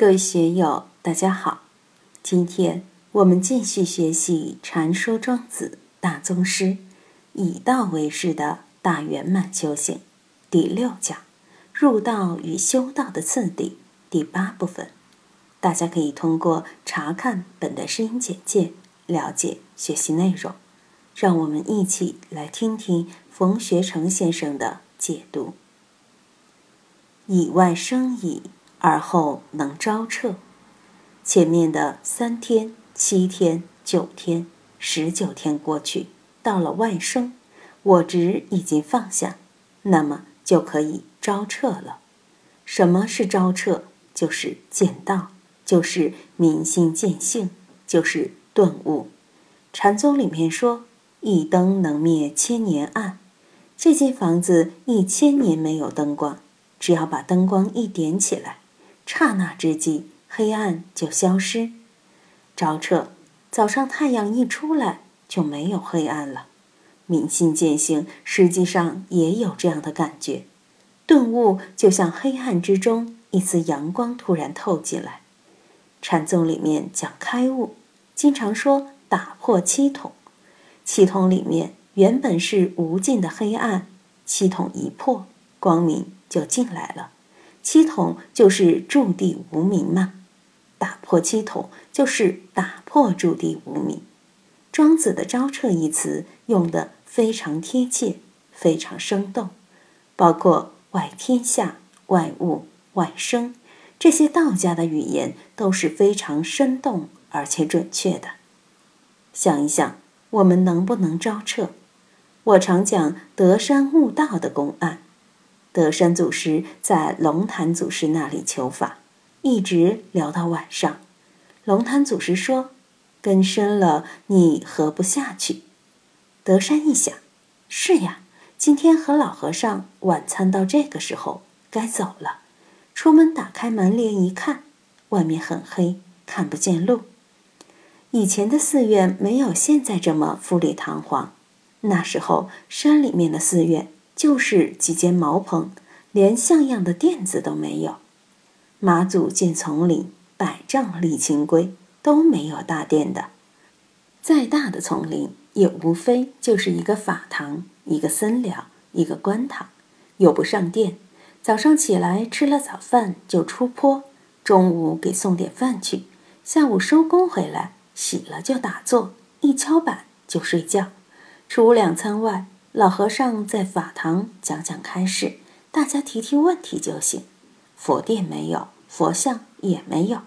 各位学友，大家好！今天我们继续学习《禅说庄子大宗师》，以道为师的大圆满修行第六讲“入道与修道的次第”第八部分。大家可以通过查看本的声音简介了解学习内容。让我们一起来听听冯学成先生的解读：“以外生矣。”而后能招彻，前面的三天、七天、九天、十九天过去，到了外生，我执已经放下，那么就可以招彻了。什么是招彻？就是见道，就是明心见性，就是顿悟。禅宗里面说：“一灯能灭千年暗。”这间房子一千年没有灯光，只要把灯光一点起来。刹那之际，黑暗就消失。招彻，早上太阳一出来就没有黑暗了。明心见性，实际上也有这样的感觉。顿悟就像黑暗之中一丝阳光突然透进来。禅宗里面讲开悟，经常说打破七统。七统里面原本是无尽的黑暗，七统一破，光明就进来了。七统就是驻地无名嘛，打破七统就是打破驻地无名。庄子的“招彻”一词用的非常贴切，非常生动，包括外天下、外物、外生这些道家的语言都是非常生动而且准确的。想一想，我们能不能招彻？我常讲德山悟道的公案。德山祖师在龙潭祖师那里求法，一直聊到晚上。龙潭祖师说：“根深了，你合不下去。”德山一想：“是呀，今天和老和尚晚餐到这个时候，该走了。”出门打开门帘一看，外面很黑，看不见路。以前的寺院没有现在这么富丽堂皇，那时候山里面的寺院。就是几间茅棚，连像样的垫子都没有。马祖建丛林，百丈立清规，都没有大殿的。再大的丛林，也无非就是一个法堂、一个僧寮、一个官堂，又不上殿。早上起来吃了早饭就出坡，中午给送点饭去，下午收工回来洗了就打坐，一敲板就睡觉。除两餐外。老和尚在法堂讲讲开示，大家提提问题就行。佛殿没有，佛像也没有。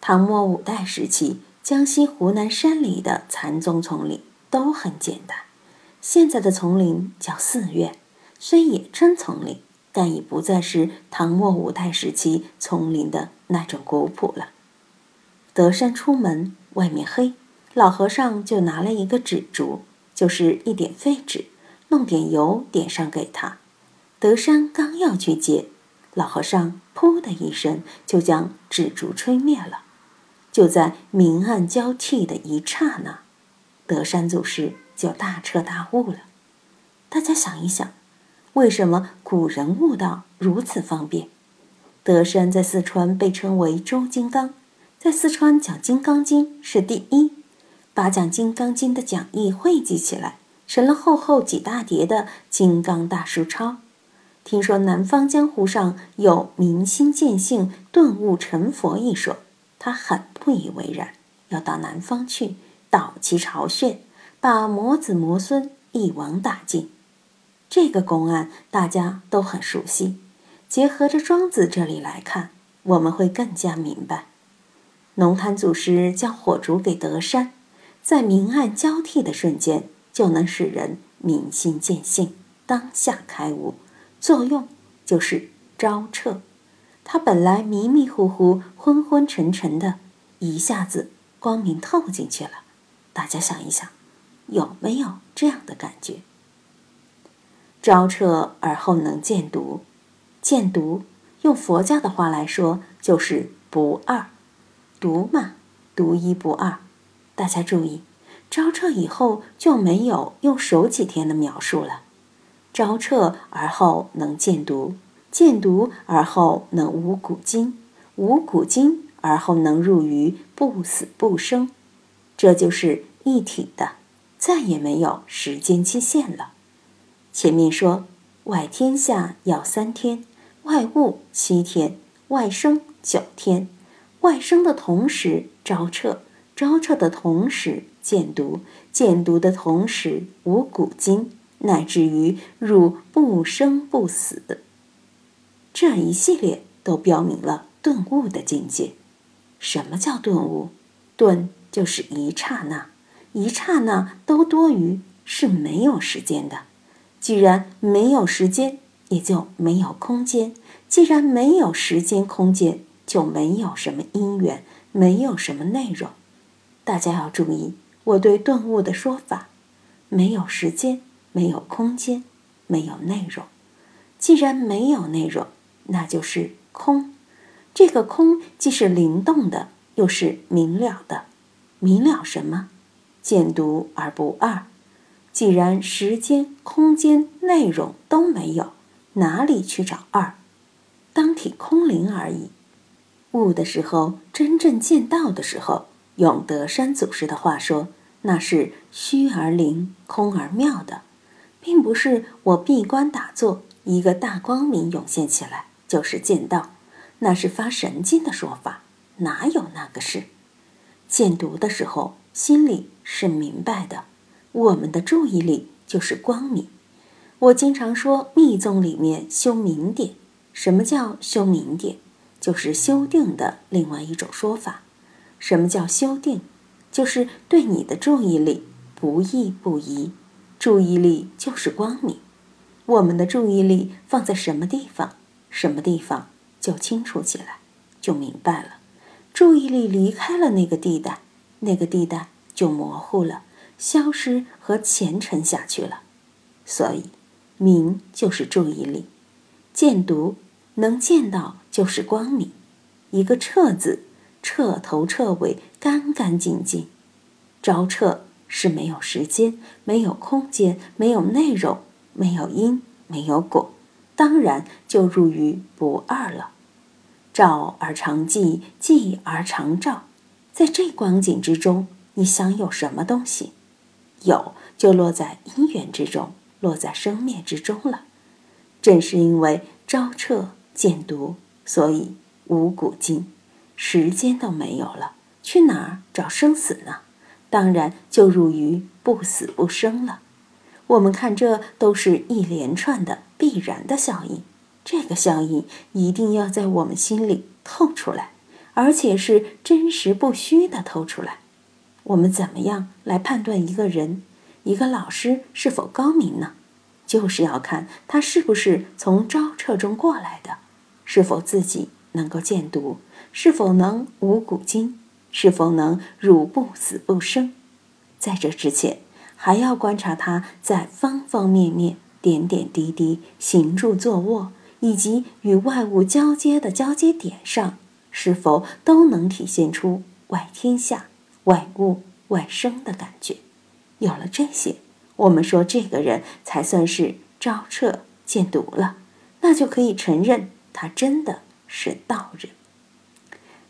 唐末五代时期，江西、湖南山里的禅宗丛林都很简单。现在的丛林叫寺院，虽也称丛林，但已不再是唐末五代时期丛林的那种古朴了。德山出门，外面黑，老和尚就拿了一个纸烛，就是一点废纸。弄点油点上给他，德山刚要去接，老和尚“噗”的一声就将纸烛吹灭了。就在明暗交替的一刹那，德山祖师就大彻大悟了。大家想一想，为什么古人悟道如此方便？德山在四川被称为周金刚，在四川讲《金刚经》是第一，把讲《金刚经》的讲义汇集起来。成了厚厚几大叠的《金刚大书钞》。听说南方江湖上有明心见性、顿悟成佛一说，他很不以为然，要到南方去倒其巢穴，把魔子魔孙一网打尽。这个公案大家都很熟悉，结合着庄子这里来看，我们会更加明白。龙潭祖师将火烛给德山，在明暗交替的瞬间。就能使人明心见性，当下开悟。作用就是招彻。他本来迷迷糊糊、昏昏沉沉的，一下子光明透进去了。大家想一想，有没有这样的感觉？招彻而后能见独，见独用佛教的话来说就是不二，独嘛，独一不二。大家注意。招彻以后就没有用手几天的描述了。招彻而后能见毒，见毒而后能无古今，无古今而后能入于不死不生，这就是一体的，再也没有时间期限了。前面说外天下要三天，外物七天，外生九天。外生的同时招彻，招彻的同时见读，见读的同时无古今，乃至于入不生不死。这一系列都标明了顿悟的境界。什么叫顿悟？顿就是一刹那，一刹那都多余，是没有时间的。既然没有时间，也就没有空间。既然没有时间空间，就没有什么因缘，没有什么内容。大家要注意我对顿悟的说法：没有时间，没有空间，没有内容。既然没有内容，那就是空。这个空既是灵动的，又是明了的。明了什么？见独而不二。既然时间、空间、内容都没有，哪里去找二？当体空灵而已。悟的时候，真正见到的时候，用德山祖师的话说，那是虚而灵，空而妙的，并不是我闭关打坐，一个大光明涌现起来就是见到，那是发神经的说法，哪有那个事？见读的时候，心里是明白的，我们的注意力就是光明。我经常说密宗里面修明点，什么叫修明点？就是修定的另外一种说法。什么叫修定？就是对你的注意力不移不移。注意力就是光明。我们的注意力放在什么地方，什么地方就清楚起来，就明白了。注意力离开了那个地带，那个地带就模糊了，消失和前尘下去了。所以，明就是注意力，见读。能见到就是光明，一个彻字，彻头彻尾，干干净净。招彻是没有时间，没有空间，没有内容，没有因，没有果，当然就入于不二了。照而常寂，寂而常照，在这光景之中，你想有什么东西？有就落在因缘之中，落在生灭之中了。正是因为昭彻。见读，所以无古今，时间都没有了，去哪儿找生死呢？当然就入于不死不生了。我们看，这都是一连串的必然的效应，这个效应一定要在我们心里透出来，而且是真实不虚的透出来。我们怎么样来判断一个人、一个老师是否高明呢？就是要看他是不是从招彻中过来的。是否自己能够见读？是否能无古今？是否能入不死不生？在这之前，还要观察他在方方面面、点点滴滴、行住坐卧，以及与外物交接的交接点上，是否都能体现出外天下、外物、外生的感觉。有了这些，我们说这个人才算是照彻见读了，那就可以承认。他真的是道人。